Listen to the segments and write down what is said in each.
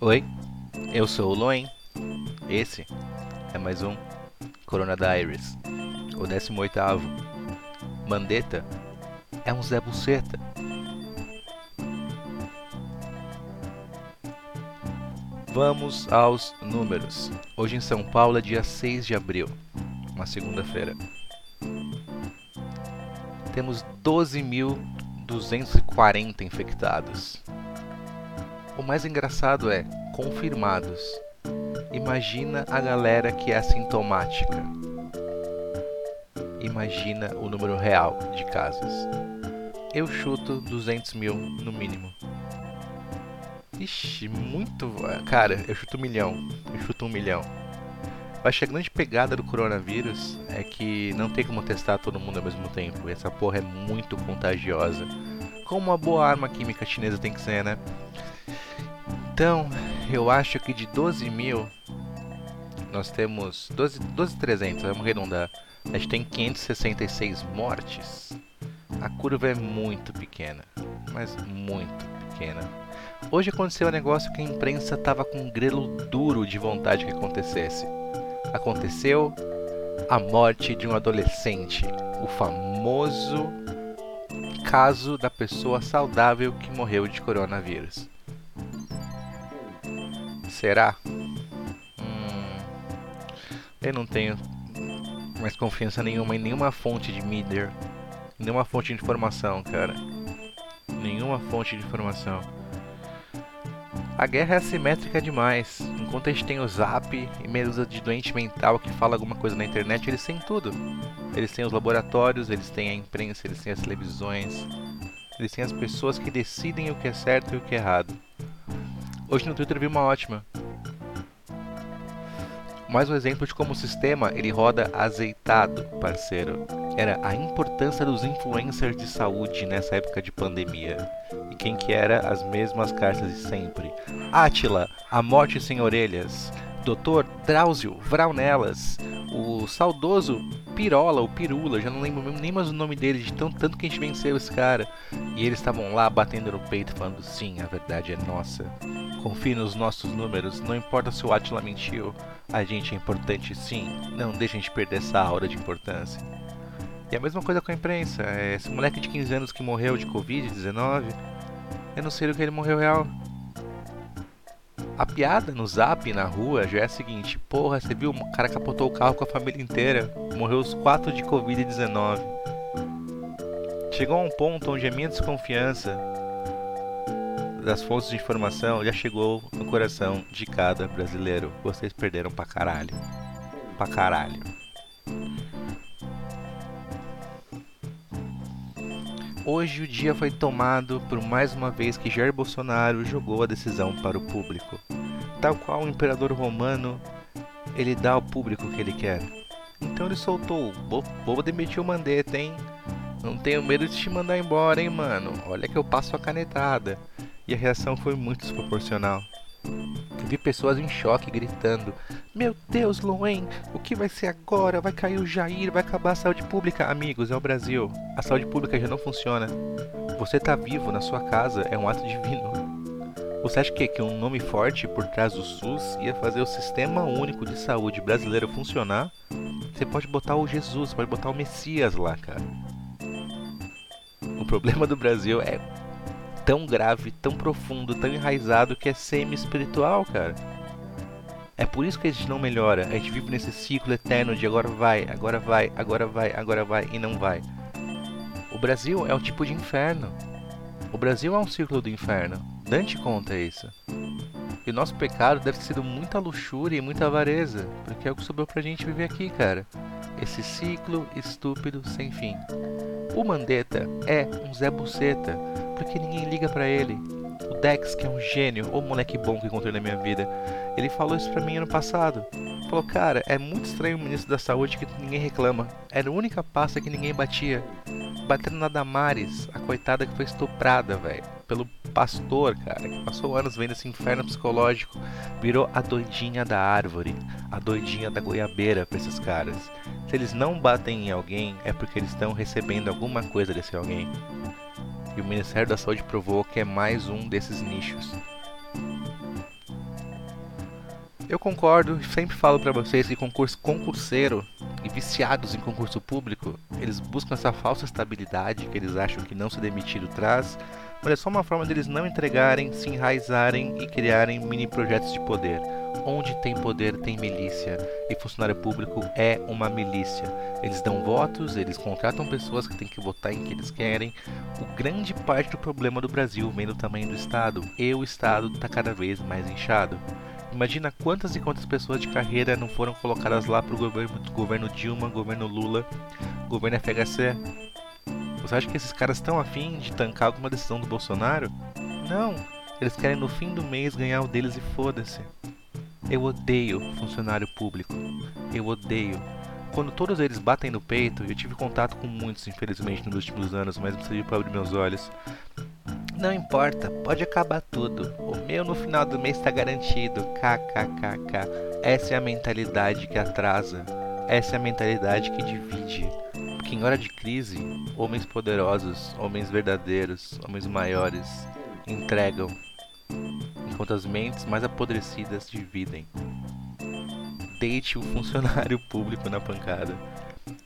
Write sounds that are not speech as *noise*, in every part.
Oi, eu sou o Loen. Esse é mais um Corona Diaries, o 18 Mandetta é um Zé Buceta. Vamos aos números. Hoje em São Paulo é dia 6 de abril, uma segunda-feira. Temos 12.240 infectados. O mais engraçado é confirmados. Imagina a galera que é assintomática. Imagina o número real de casos. Eu chuto 200 mil no mínimo. Ixi, muito. Cara, eu chuto um milhão. Eu chuto um milhão. Acho que a grande pegada do coronavírus é que não tem como testar todo mundo ao mesmo tempo. Essa porra é muito contagiosa. Como uma boa arma química chinesa tem que ser, né? Então, eu acho que de 12 mil, nós temos 12.300, 12, vamos arredondar. A gente tem 566 mortes. A curva é muito pequena, mas muito pequena. Hoje aconteceu um negócio que a imprensa tava com um grelo duro de vontade que acontecesse. Aconteceu a morte de um adolescente, o famoso caso da pessoa saudável que morreu de coronavírus. Será? Hum, eu não tenho mais confiança nenhuma em nenhuma fonte de mídia, nenhuma fonte de informação, cara. Nenhuma fonte de informação. A guerra é assimétrica demais. Enquanto a gente tem o Zap e meia de doente mental que fala alguma coisa na internet, eles têm tudo. Eles têm os laboratórios, eles têm a imprensa, eles têm as televisões, eles têm as pessoas que decidem o que é certo e o que é errado. Hoje no Twitter vi uma ótima. Mais um exemplo de como o sistema ele roda azeitado, parceiro. Era a importância dos influencers de saúde nessa época de pandemia. E quem que era? As mesmas cartas de sempre. Átila, a morte sem orelhas. Dr. Drauzio Vraunelas, o saudoso Pirola, o Pirula, já não lembro nem mais o nome dele, de tão, tanto que a gente venceu esse cara. E eles estavam lá batendo no peito, falando: sim, a verdade é nossa. Confie nos nossos números, não importa se o Atila mentiu, a gente é importante sim, não deixe a gente perder essa aura de importância. E a mesma coisa com a imprensa, é, esse moleque de 15 anos que morreu de Covid-19, eu não sei do que ele morreu real. A piada no zap, na rua, já é a seguinte: porra, você viu? O cara capotou o carro com a família inteira, morreu os quatro de Covid-19. Chegou a um ponto onde a minha desconfiança das fontes de informação já chegou no coração de cada brasileiro. Vocês perderam pra caralho. Pra caralho. Hoje o dia foi tomado por mais uma vez que Jair Bolsonaro jogou a decisão para o público. Tal qual o imperador romano, ele dá ao público o que ele quer. Então ele soltou, vou demitir o Mandetta, hein? Não tenho medo de te mandar embora, hein, mano? Olha que eu passo a canetada e a reação foi muito desproporcional. Vi pessoas em choque gritando: Meu Deus, Loen, o que vai ser agora? Vai cair o Jair, vai acabar a saúde pública. Amigos, é o Brasil. A saúde pública já não funciona. Você tá vivo na sua casa é um ato divino. Você acha que, que um nome forte por trás do SUS ia fazer o sistema único de saúde brasileiro funcionar? Você pode botar o Jesus, pode botar o Messias lá, cara. O problema do Brasil é tão grave, tão profundo, tão enraizado que é semi-espiritual, cara. É por isso que a gente não melhora. A gente vive nesse ciclo eterno de agora vai, agora vai, agora vai, agora vai e não vai. O Brasil é um tipo de inferno. O Brasil é um círculo do inferno. Dante conta isso. E o nosso pecado deve ter sido muita luxúria e muita avareza, porque é o que sobrou pra gente viver aqui, cara. Esse ciclo estúpido sem fim. O Mandetta é um Zé Buceta, porque ninguém liga para ele. O Dex, que é um gênio, ou moleque bom que encontrei na minha vida, ele falou isso pra mim ano passado. Falou, cara, é muito estranho o ministro da saúde que ninguém reclama. Era a única pasta que ninguém batia. Batendo na Damares, a coitada que foi estuprada, velho. Pelo pastor, cara, que passou anos vendo esse inferno psicológico. Virou a doidinha da árvore, a doidinha da goiabeira pra esses caras. Se eles não batem em alguém, é porque eles estão recebendo alguma coisa desse alguém e o Ministério da Saúde provou que é mais um desses nichos. Eu concordo, sempre falo para vocês que concurso concurseiro e viciados em concurso público, eles buscam essa falsa estabilidade que eles acham que não ser demitido traz, mas é só uma forma deles não entregarem, se enraizarem e criarem mini projetos de poder. Onde tem poder tem milícia, e funcionário público é uma milícia. Eles dão votos, eles contratam pessoas que têm que votar em que eles querem. O grande parte do problema do Brasil vem do tamanho do Estado, e o Estado está cada vez mais inchado. Imagina quantas e quantas pessoas de carreira não foram colocadas lá pro governo, governo Dilma, governo Lula, governo FHC. Você acha que esses caras estão afim de tancar alguma decisão do Bolsonaro? Não, eles querem no fim do mês ganhar o deles e foda-se. Eu odeio funcionário público. Eu odeio. Quando todos eles batem no peito, eu tive contato com muitos, infelizmente, nos últimos anos, mas serviu para abrir meus olhos. Não importa, pode acabar tudo. O meu no final do mês está garantido. KKKK. Essa é a mentalidade que atrasa. Essa é a mentalidade que divide. Porque em hora de crise, homens poderosos, homens verdadeiros, homens maiores entregam, enquanto as mentes mais apodrecidas dividem. Deite o funcionário *laughs* público na pancada.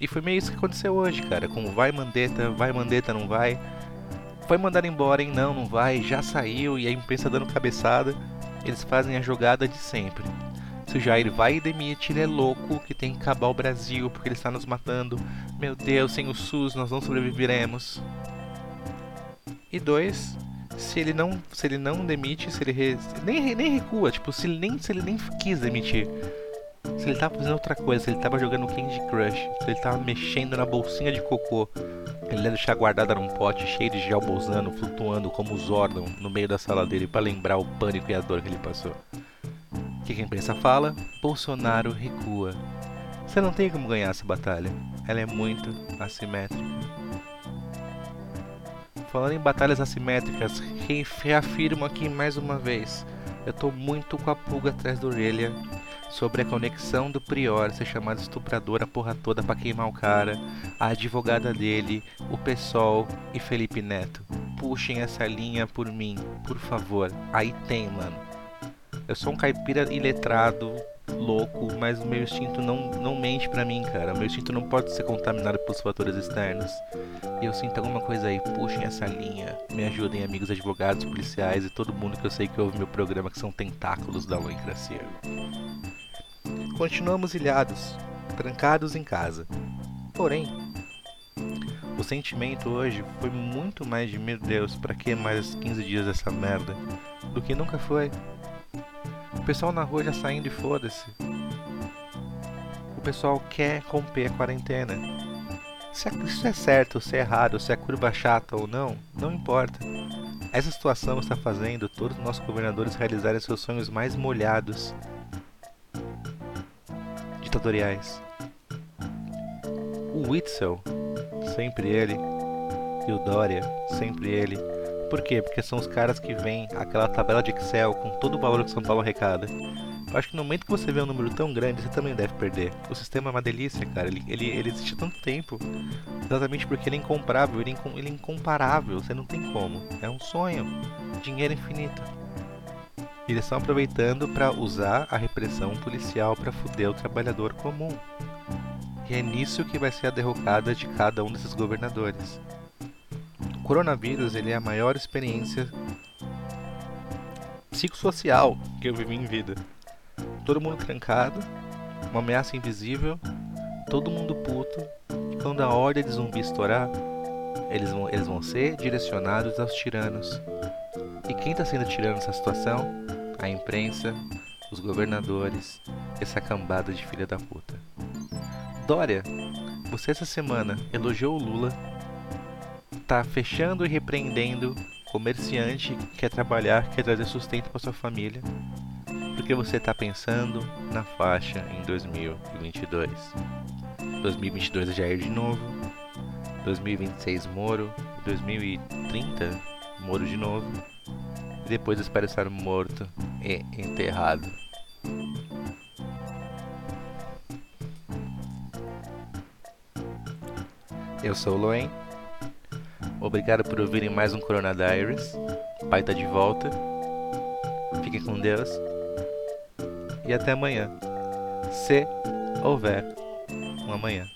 E foi meio isso que aconteceu hoje, cara. Com vai Mandetta, vai Mandetta, não vai foi mandado embora, hein? Não, não vai, já saiu e a imprensa dando cabeçada. Eles fazem a jogada de sempre. Se o Jair vai e demite, ele é louco que tem que acabar o Brasil porque ele está nos matando. Meu Deus, sem o SUS nós não sobreviveremos. E dois, se ele não, se ele não demite, se ele re, nem, nem recua, tipo, se ele nem, se ele nem quis demitir, se ele tava fazendo outra coisa, se ele tava jogando Candy Crush, se ele tava mexendo na bolsinha de cocô, ele ia deixar guardada num pote cheio de gel bolzano, flutuando como os órgãos no meio da sala dele para lembrar o pânico e a dor que ele passou. O que a imprensa fala? Bolsonaro recua. Você não tem como ganhar essa batalha. Ela é muito assimétrica. Falando em batalhas assimétricas, reafirmo aqui mais uma vez. Eu tô muito com a pulga atrás da orelha sobre a conexão do Prior ser chamado estuprador a porra toda pra queimar o cara, a advogada dele, o PSOL e Felipe Neto. Puxem essa linha por mim, por favor. Aí tem, mano. Eu sou um caipira iletrado, louco, mas o meu instinto não, não mente para mim, cara. O meu instinto não pode ser contaminado pelos fatores externos. E eu sinto alguma coisa aí, puxem essa linha. Me ajudem, amigos advogados, policiais e todo mundo que eu sei que ouve meu programa, que são tentáculos da loicracia. Continuamos ilhados, trancados em casa. Porém, o sentimento hoje foi muito mais de meu Deus, para que mais 15 dias dessa merda? Do que nunca foi. O pessoal na rua já saindo e foda-se. O pessoal quer romper a quarentena. Se isso é certo ou se é errado, se é curva chata ou não, não importa. Essa situação está fazendo todos os nossos governadores realizarem seus sonhos mais molhados ditatoriais. O Witzel, sempre ele, e o Dória, sempre ele. Por quê? Porque são os caras que vêm aquela tabela de Excel com todo o valor que São Paulo arrecada. Eu acho que no momento que você vê um número tão grande, você também deve perder. O sistema é uma delícia, cara. Ele, ele, ele existe há tanto tempo. Exatamente porque ele é incomparável, ele é, ele é incomparável. Você não tem como. É um sonho. Dinheiro infinito. Eles estão aproveitando para usar a repressão policial para fuder o trabalhador comum. E é nisso que vai ser a derrocada de cada um desses governadores. Coronavírus ele é a maior experiência psicossocial que eu vivi em vida. Todo mundo trancado, uma ameaça invisível, todo mundo puto, quando a ordem de zumbi estourar, eles vão, eles vão ser direcionados aos tiranos. E quem está sendo tirano nessa situação? A imprensa, os governadores, essa cambada de filha da puta. Dória, você essa semana elogiou o Lula, tá fechando e repreendendo comerciante que quer trabalhar, quer trazer sustento para sua família, porque você está pensando na faixa em 2022. 2022 é Jair de novo, 2026 Moro, 2030 Moro de novo, e depois espero estar morto e enterrado. Eu sou o Loen. Obrigado por ouvirem mais um Corona Diaries. O pai tá de volta. Fiquem com Deus. e até amanhã. Se houver um amanhã.